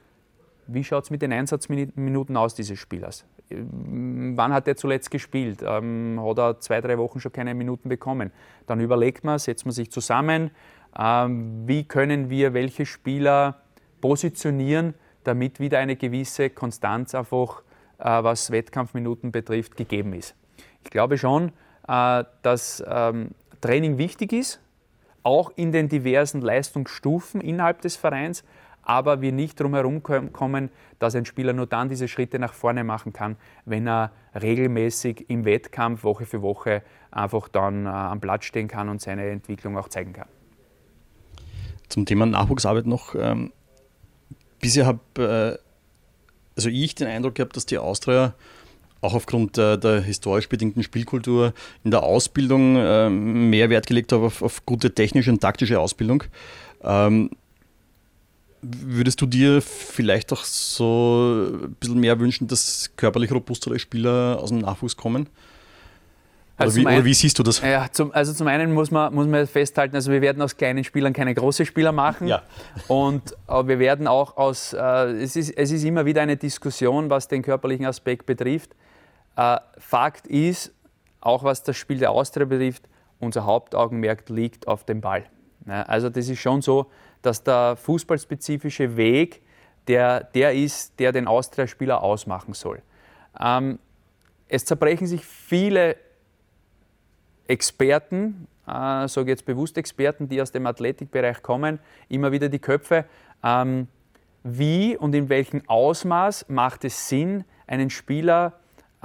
wie schaut es mit den Einsatzminuten aus dieses Spielers? Wann hat er zuletzt gespielt? Ähm, hat er zwei, drei Wochen schon keine Minuten bekommen? Dann überlegt man, setzt man sich zusammen, ähm, wie können wir welche Spieler positionieren, damit wieder eine gewisse Konstanz einfach, äh, was Wettkampfminuten betrifft, gegeben ist. Ich glaube schon, dass ähm, Training wichtig ist, auch in den diversen Leistungsstufen innerhalb des Vereins, aber wir nicht drum herum kommen, dass ein Spieler nur dann diese Schritte nach vorne machen kann, wenn er regelmäßig im Wettkampf Woche für Woche einfach dann äh, am Platz stehen kann und seine Entwicklung auch zeigen kann. Zum Thema Nachwuchsarbeit noch. Ähm, bisher habe äh, also ich den Eindruck gehabt, dass die Austria auch aufgrund der, der, historisch bedingten Spielkultur in der Ausbildung äh, mehr Wert gelegt hat auf, auf, gute technische und taktische Ausbildung. Ähm, würdest du dir vielleicht auch so ein bisschen mehr wünschen, dass körperlich robustere Spieler aus dem Nachwuchs kommen? Also oder, wie, einen, oder, wie, siehst du das? Ja, zum, also zum einen muss man, muss man festhalten, also wir werden aus kleinen Spielern keine großen Spieler machen. Ja. Und aber wir werden auch aus, äh, es, ist, es ist immer wieder eine Diskussion, was den körperlichen Aspekt betrifft. Äh, Fakt ist, auch was das Spiel der Austria betrifft, unser Hauptaugenmerk liegt auf dem Ball. Also das ist schon so, dass der fußballspezifische Weg der, der ist, der den Austria-Spieler ausmachen soll. Ähm, es zerbrechen sich viele Experten, äh, sage jetzt bewusst Experten, die aus dem Athletikbereich kommen, immer wieder die Köpfe. Ähm, wie und in welchem Ausmaß macht es Sinn, einen Spieler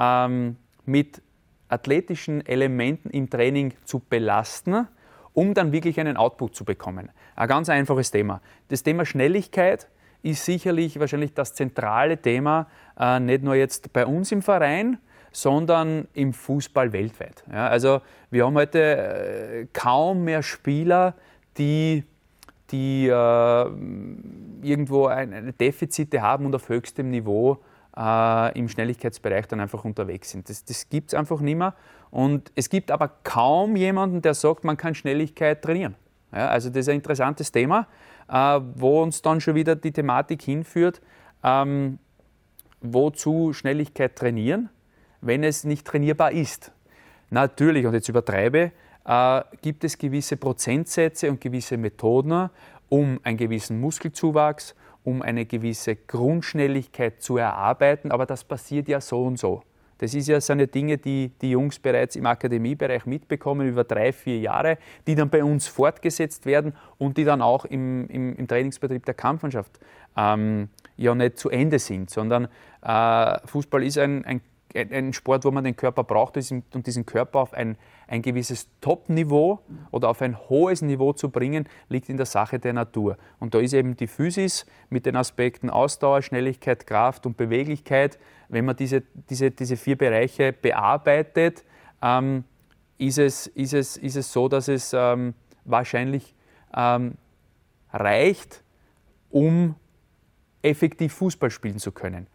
ähm, mit athletischen Elementen im Training zu belasten, um dann wirklich einen Output zu bekommen? Ein ganz einfaches Thema. Das Thema Schnelligkeit ist sicherlich wahrscheinlich das zentrale Thema, äh, nicht nur jetzt bei uns im Verein, sondern im Fußball weltweit. Ja, also wir haben heute äh, kaum mehr Spieler, die, die äh, irgendwo eine Defizite haben und auf höchstem Niveau äh, im Schnelligkeitsbereich dann einfach unterwegs sind. Das, das gibt es einfach nicht mehr. Und es gibt aber kaum jemanden, der sagt, man kann Schnelligkeit trainieren. Ja, also das ist ein interessantes Thema, äh, wo uns dann schon wieder die Thematik hinführt, ähm, wozu Schnelligkeit trainieren wenn es nicht trainierbar ist. Natürlich, und jetzt übertreibe, äh, gibt es gewisse Prozentsätze und gewisse Methoden, um einen gewissen Muskelzuwachs, um eine gewisse Grundschnelligkeit zu erarbeiten, aber das passiert ja so und so. Das ist ja so eine Dinge, die die Jungs bereits im Akademiebereich mitbekommen über drei, vier Jahre, die dann bei uns fortgesetzt werden und die dann auch im, im, im Trainingsbetrieb der Kampfmannschaft ähm, ja nicht zu Ende sind, sondern äh, Fußball ist ein, ein ein Sport, wo man den Körper braucht und diesen Körper auf ein, ein gewisses Top-Niveau oder auf ein hohes Niveau zu bringen, liegt in der Sache der Natur. Und da ist eben die Physis mit den Aspekten Ausdauer, Schnelligkeit, Kraft und Beweglichkeit. Wenn man diese, diese, diese vier Bereiche bearbeitet, ähm, ist, es, ist, es, ist es so, dass es ähm, wahrscheinlich ähm, reicht, um effektiv Fußball spielen zu können.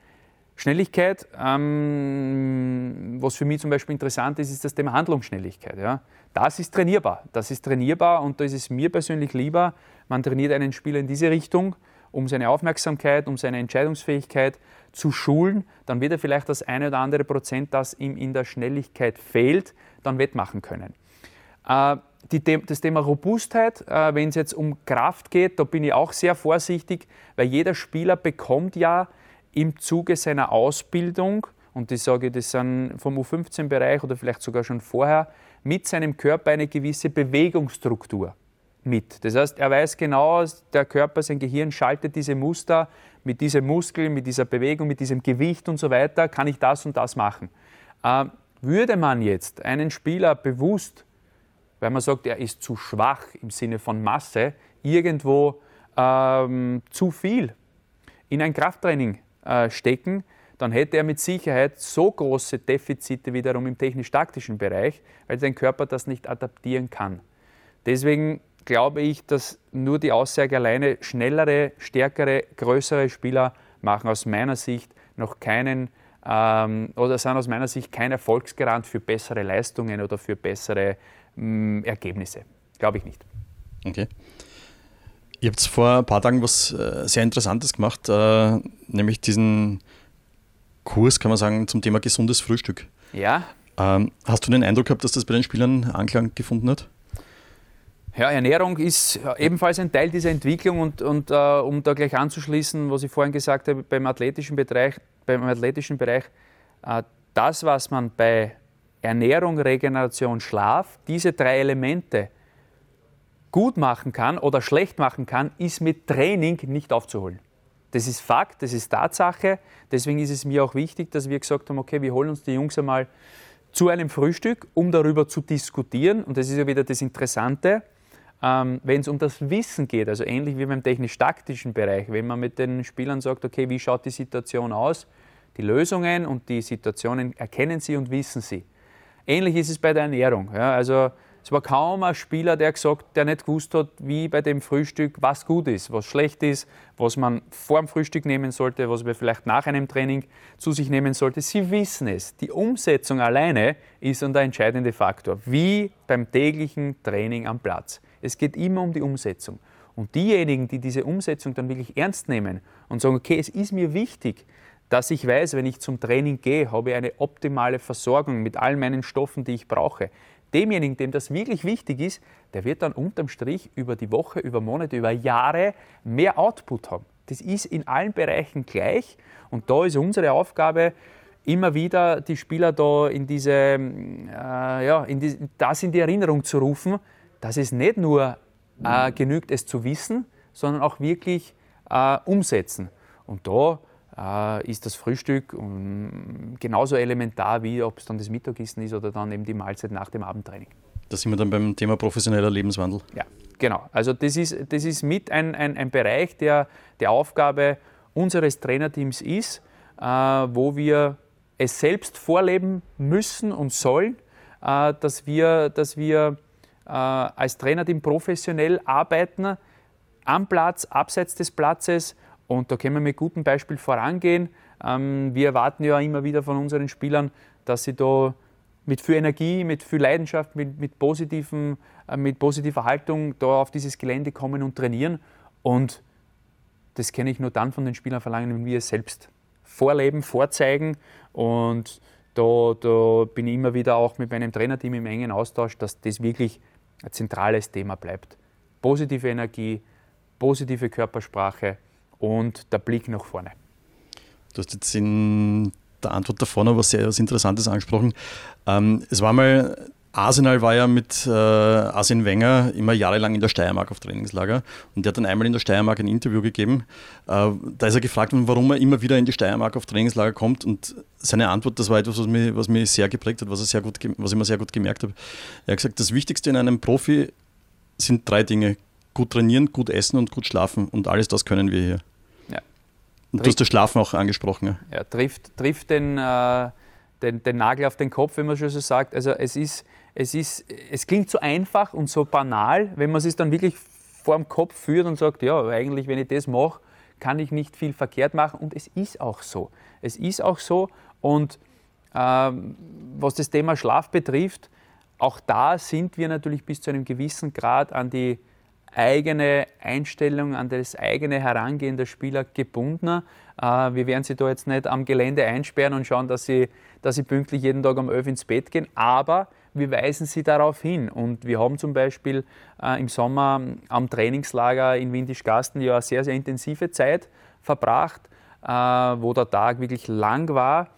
Schnelligkeit, ähm, was für mich zum Beispiel interessant ist, ist das Thema Handlungsschnelligkeit. Ja. Das ist trainierbar. Das ist trainierbar und da ist es mir persönlich lieber, man trainiert einen Spieler in diese Richtung, um seine Aufmerksamkeit, um seine Entscheidungsfähigkeit zu schulen. Dann wird er vielleicht das eine oder andere Prozent, das ihm in der Schnelligkeit fehlt, dann wettmachen können. Äh, die, das Thema Robustheit, äh, wenn es jetzt um Kraft geht, da bin ich auch sehr vorsichtig, weil jeder Spieler bekommt ja im Zuge seiner Ausbildung, und ich sage, das sind vom U15-Bereich oder vielleicht sogar schon vorher, mit seinem Körper eine gewisse Bewegungsstruktur mit. Das heißt, er weiß genau, der Körper, sein Gehirn schaltet diese Muster mit diesem Muskel, mit dieser Bewegung, mit diesem Gewicht und so weiter, kann ich das und das machen. Äh, würde man jetzt einen Spieler bewusst, weil man sagt, er ist zu schwach im Sinne von Masse, irgendwo ähm, zu viel in ein Krafttraining äh, stecken, dann hätte er mit Sicherheit so große Defizite wiederum im technisch-taktischen Bereich, weil sein Körper das nicht adaptieren kann. Deswegen glaube ich, dass nur die Aussage alleine schnellere, stärkere, größere Spieler machen aus meiner Sicht noch keinen ähm, oder sind aus meiner Sicht kein Erfolgsgarant für bessere Leistungen oder für bessere ähm, Ergebnisse. Glaube ich nicht. Okay. Ihr habt vor ein paar Tagen was äh, sehr Interessantes gemacht, äh, nämlich diesen Kurs, kann man sagen, zum Thema gesundes Frühstück. Ja. Ähm, hast du den Eindruck gehabt, dass das bei den Spielern Anklang gefunden hat? Ja, Ernährung ist ebenfalls ein Teil dieser Entwicklung und, und äh, um da gleich anzuschließen, was ich vorhin gesagt habe, beim athletischen Bereich, beim athletischen Bereich äh, das, was man bei Ernährung, Regeneration, Schlaf, diese drei Elemente gut machen kann oder schlecht machen kann, ist mit Training nicht aufzuholen. Das ist Fakt, das ist Tatsache. Deswegen ist es mir auch wichtig, dass wir gesagt haben, okay, wir holen uns die Jungs einmal zu einem Frühstück, um darüber zu diskutieren. Und das ist ja wieder das Interessante, ähm, wenn es um das Wissen geht, also ähnlich wie beim technisch-taktischen Bereich, wenn man mit den Spielern sagt, okay, wie schaut die Situation aus, die Lösungen und die Situationen erkennen sie und wissen sie. Ähnlich ist es bei der Ernährung. Ja, also es war kaum ein Spieler, der gesagt, der nicht gewusst hat, wie bei dem Frühstück, was gut ist, was schlecht ist, was man vor dem Frühstück nehmen sollte, was man vielleicht nach einem Training zu sich nehmen sollte. Sie wissen es. Die Umsetzung alleine ist der entscheidende Faktor, wie beim täglichen Training am Platz. Es geht immer um die Umsetzung. Und diejenigen, die diese Umsetzung dann wirklich ernst nehmen und sagen, okay, es ist mir wichtig, dass ich weiß, wenn ich zum Training gehe, habe ich eine optimale Versorgung mit all meinen Stoffen, die ich brauche demjenigen, dem das wirklich wichtig ist, der wird dann unterm Strich über die Woche, über Monate, über Jahre mehr Output haben. Das ist in allen Bereichen gleich und da ist unsere Aufgabe, immer wieder die Spieler da in diese, äh, ja, in die, das in die Erinnerung zu rufen, dass es nicht nur äh, genügt, es zu wissen, sondern auch wirklich äh, umsetzen. Und da äh, ist das Frühstück genauso elementar, wie ob es dann das Mittagessen ist oder dann eben die Mahlzeit nach dem Abendtraining. Da sind wir dann beim Thema professioneller Lebenswandel. Ja, genau. Also das ist, das ist mit ein, ein, ein Bereich, der der Aufgabe unseres Trainerteams ist, äh, wo wir es selbst vorleben müssen und sollen, äh, dass wir, dass wir äh, als Trainerteam professionell arbeiten, am Platz, abseits des Platzes und da können wir mit gutem Beispiel vorangehen. Ähm, wir erwarten ja immer wieder von unseren Spielern, dass sie da mit viel Energie, mit viel Leidenschaft, mit, mit, positiven, äh, mit positiver Haltung da auf dieses Gelände kommen und trainieren. Und das kann ich nur dann von den Spielern verlangen, wenn wir es selbst vorleben, vorzeigen. Und da, da bin ich immer wieder auch mit meinem Trainerteam im engen Austausch, dass das wirklich ein zentrales Thema bleibt. Positive Energie, positive Körpersprache und der Blick nach vorne. Du hast jetzt in der Antwort noch was sehr was Interessantes angesprochen. Ähm, es war mal, Arsenal war ja mit äh, Arsene Wenger immer jahrelang in der Steiermark auf Trainingslager und der hat dann einmal in der Steiermark ein Interview gegeben. Äh, da ist er gefragt worden, warum er immer wieder in die Steiermark auf Trainingslager kommt und seine Antwort, das war etwas, was mich, was mich sehr geprägt hat, was, er sehr gut, was ich mir sehr gut gemerkt habe. Er hat gesagt, das Wichtigste in einem Profi sind drei Dinge. Gut trainieren, gut essen und gut schlafen und alles das können wir hier. Und du hast das Schlafen auch angesprochen. Ja, ja trifft, trifft den, äh, den, den, Nagel auf den Kopf, wenn man schon so sagt. Also es ist, es ist, es klingt so einfach und so banal, wenn man es dann wirklich vor dem Kopf führt und sagt, ja, eigentlich, wenn ich das mache, kann ich nicht viel verkehrt machen. Und es ist auch so. Es ist auch so. Und ähm, was das Thema Schlaf betrifft, auch da sind wir natürlich bis zu einem gewissen Grad an die eigene Einstellung, an das eigene Herangehen der Spieler gebunden. Äh, wir werden sie da jetzt nicht am Gelände einsperren und schauen, dass sie, dass sie pünktlich jeden Tag um 11 ins Bett gehen, aber wir weisen sie darauf hin. Und wir haben zum Beispiel äh, im Sommer am Trainingslager in Windischgasten ja eine sehr, sehr intensive Zeit verbracht, äh, wo der Tag wirklich lang war.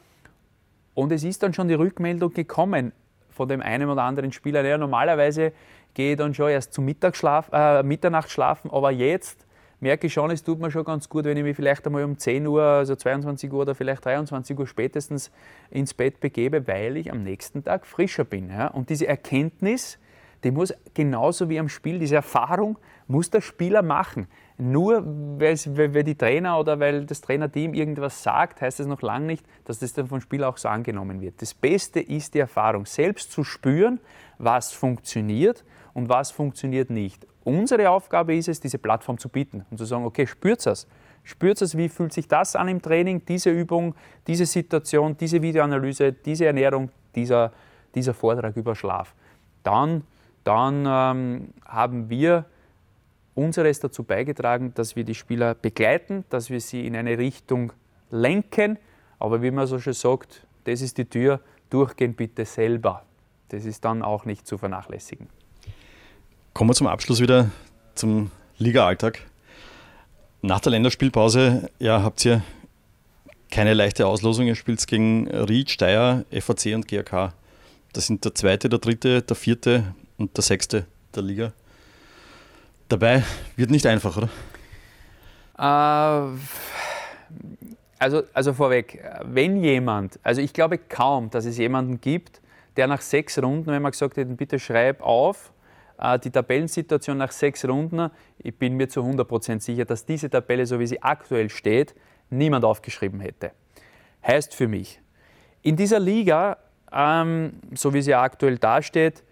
Und es ist dann schon die Rückmeldung gekommen von dem einen oder anderen Spieler, der normalerweise gehe dann schon erst zum äh, Mitternacht schlafen, aber jetzt merke ich schon, es tut mir schon ganz gut, wenn ich mich vielleicht einmal um 10 Uhr, also 22 Uhr oder vielleicht 23 Uhr spätestens ins Bett begebe, weil ich am nächsten Tag frischer bin. Ja? Und diese Erkenntnis, die muss genauso wie am Spiel, diese Erfahrung muss der Spieler machen. Nur weil die Trainer oder weil das Trainerteam irgendwas sagt, heißt das noch lange nicht, dass das dann vom Spieler auch so angenommen wird. Das Beste ist die Erfahrung, selbst zu spüren, was funktioniert und was funktioniert nicht. Unsere Aufgabe ist es, diese Plattform zu bieten und zu sagen, okay, spürt es. Spürt es, wie fühlt sich das an im Training, diese Übung, diese Situation, diese Videoanalyse, diese Ernährung, dieser, dieser Vortrag über Schlaf. Dann, dann ähm, haben wir unseres dazu beigetragen, dass wir die Spieler begleiten, dass wir sie in eine Richtung lenken. Aber wie man so schön sagt, das ist die Tür, durchgehen bitte selber. Das ist dann auch nicht zu vernachlässigen. Kommen wir zum Abschluss wieder zum Liga-Alltag. Nach der Länderspielpause ja, habt ihr keine leichte Auslosung. Ihr spielt gegen Ried, Steyr, FAC und GAK. Das sind der zweite, der dritte, der vierte und der sechste der Liga. Dabei wird nicht einfach, oder? Äh, also, also vorweg, wenn jemand, also ich glaube kaum, dass es jemanden gibt, der nach sechs Runden, wenn man gesagt hätte, bitte schreib auf, die Tabellensituation nach sechs Runden, ich bin mir zu 100% sicher, dass diese Tabelle, so wie sie aktuell steht, niemand aufgeschrieben hätte. Heißt für mich, in dieser Liga, ähm, so wie sie aktuell dasteht,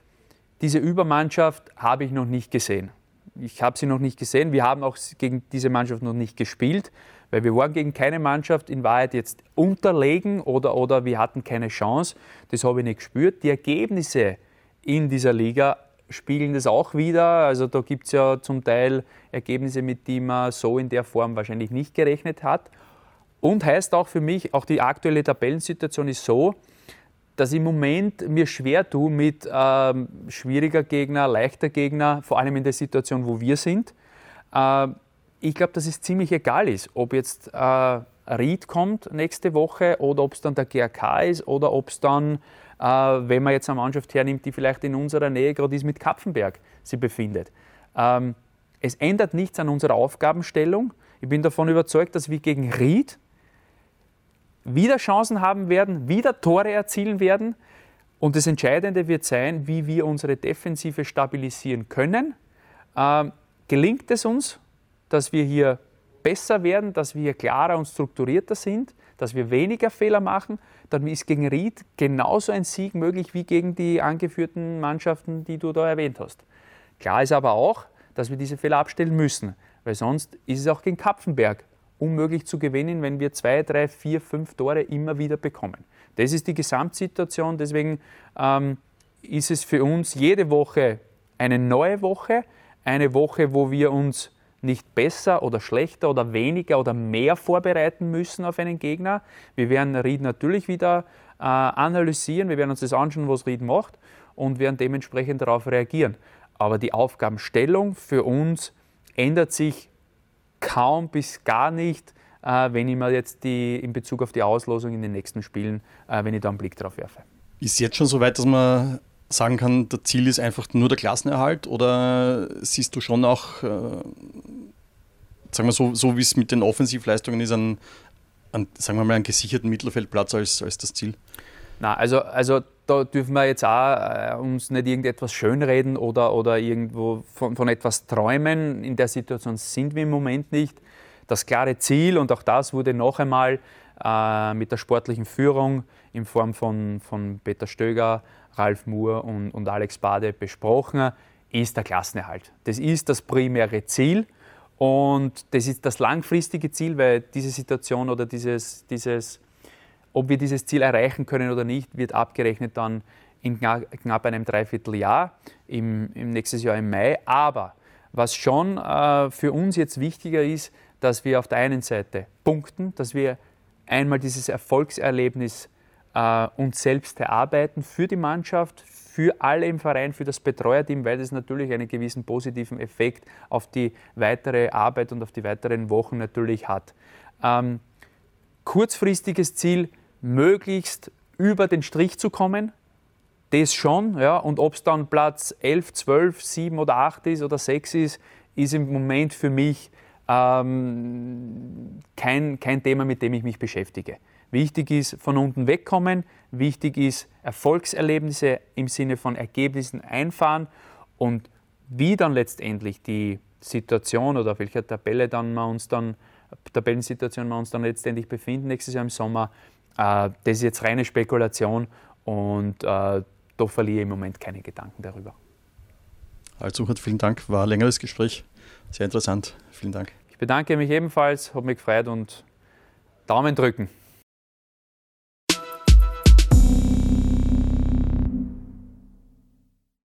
diese Übermannschaft habe ich noch nicht gesehen. Ich habe sie noch nicht gesehen. Wir haben auch gegen diese Mannschaft noch nicht gespielt, weil wir waren gegen keine Mannschaft in Wahrheit jetzt unterlegen oder, oder wir hatten keine Chance. Das habe ich nicht gespürt. Die Ergebnisse in dieser Liga spiegeln das auch wieder. Also da gibt es ja zum Teil Ergebnisse, mit denen man so in der Form wahrscheinlich nicht gerechnet hat. Und heißt auch für mich, auch die aktuelle Tabellensituation ist so, dass ich im Moment mir schwer tue mit ähm, schwieriger Gegner, leichter Gegner, vor allem in der Situation, wo wir sind. Äh, ich glaube, dass es ziemlich egal ist, ob jetzt äh, Ried kommt nächste Woche oder ob es dann der GRK ist oder ob es dann, wenn man jetzt eine Mannschaft hernimmt, die vielleicht in unserer Nähe gerade ist, mit Kapfenberg sich befindet. Ähm, es ändert nichts an unserer Aufgabenstellung. Ich bin davon überzeugt, dass wir gegen Ried wieder Chancen haben werden, wieder Tore erzielen werden. Und das Entscheidende wird sein, wie wir unsere Defensive stabilisieren können. Ähm, gelingt es uns, dass wir hier besser werden, dass wir klarer und strukturierter sind, dass wir weniger Fehler machen, dann ist gegen Ried genauso ein Sieg möglich wie gegen die angeführten Mannschaften, die du da erwähnt hast. Klar ist aber auch, dass wir diese Fehler abstellen müssen, weil sonst ist es auch gegen Kapfenberg unmöglich zu gewinnen, wenn wir zwei, drei, vier, fünf Tore immer wieder bekommen. Das ist die Gesamtsituation, deswegen ähm, ist es für uns jede Woche eine neue Woche, eine Woche, wo wir uns nicht besser oder schlechter oder weniger oder mehr vorbereiten müssen auf einen Gegner. Wir werden Ried natürlich wieder äh, analysieren, wir werden uns das anschauen, was Ried macht und werden dementsprechend darauf reagieren. Aber die Aufgabenstellung für uns ändert sich kaum bis gar nicht, äh, wenn ich mir jetzt die, in Bezug auf die Auslosung in den nächsten Spielen, äh, wenn ich da einen Blick drauf werfe. Ist jetzt schon so weit, dass man sagen kann, das Ziel ist einfach nur der Klassenerhalt oder siehst du schon auch, äh, sagen wir so, so wie es mit den Offensivleistungen ist, einen, einen, sagen wir mal, einen gesicherten Mittelfeldplatz als, als das Ziel? Na, also, also da dürfen wir jetzt auch äh, uns nicht irgendetwas schönreden oder, oder irgendwo von, von etwas träumen. In der Situation sind wir im Moment nicht. Das klare Ziel, und auch das wurde noch einmal äh, mit der sportlichen Führung in Form von, von Peter Stöger, Ralf Moore und, und Alex Bade besprochen, ist der Klassenerhalt. Das ist das primäre Ziel. Und das ist das langfristige Ziel, weil diese Situation oder dieses, dieses ob wir dieses Ziel erreichen können oder nicht, wird abgerechnet dann in knapp einem Dreivierteljahr, im, im nächstes Jahr im Mai. Aber was schon äh, für uns jetzt wichtiger ist, dass wir auf der einen Seite punkten, dass wir einmal dieses Erfolgserlebnis äh, uns selbst erarbeiten für die Mannschaft, für alle im Verein, für das Betreuerteam, weil das natürlich einen gewissen positiven Effekt auf die weitere Arbeit und auf die weiteren Wochen natürlich hat. Ähm, kurzfristiges Ziel, möglichst über den Strich zu kommen. Das schon, ja. Und ob es dann Platz 11, 12, 7 oder 8 ist oder 6 ist, ist im Moment für mich ähm, kein, kein Thema, mit dem ich mich beschäftige. Wichtig ist, von unten wegkommen. Wichtig ist, Erfolgserlebnisse im Sinne von Ergebnissen einfahren. Und wie dann letztendlich die Situation oder auf welcher Tabelle dann wir uns dann, Tabellensituation wir uns dann letztendlich befinden nächstes Jahr im Sommer, äh, das ist jetzt reine Spekulation und äh, da verliere ich im Moment keine Gedanken darüber. Also, vielen Dank, war ein längeres Gespräch, sehr interessant. Vielen Dank. Ich bedanke mich ebenfalls, habe mich gefreut und Daumen drücken.